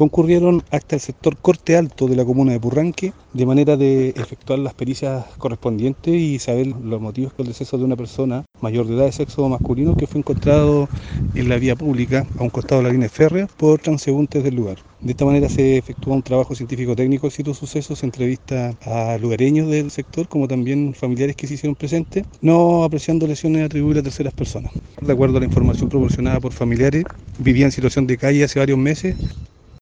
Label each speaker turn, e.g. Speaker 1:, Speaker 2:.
Speaker 1: concurrieron hasta el sector Corte Alto de la comuna de Purranque de manera de efectuar las pericias correspondientes y saber los motivos del deceso de una persona mayor de edad de sexo masculino que fue encontrado en la vía pública a un costado de la línea férrea por transeúntes del lugar. De esta manera se efectúa un trabajo científico-técnico de ciertos sucesos, se entrevista a lugareños del sector como también familiares que se hicieron presentes, no apreciando lesiones atribuibles a terceras personas. De acuerdo a la información proporcionada por familiares, vivía en situación de calle hace varios meses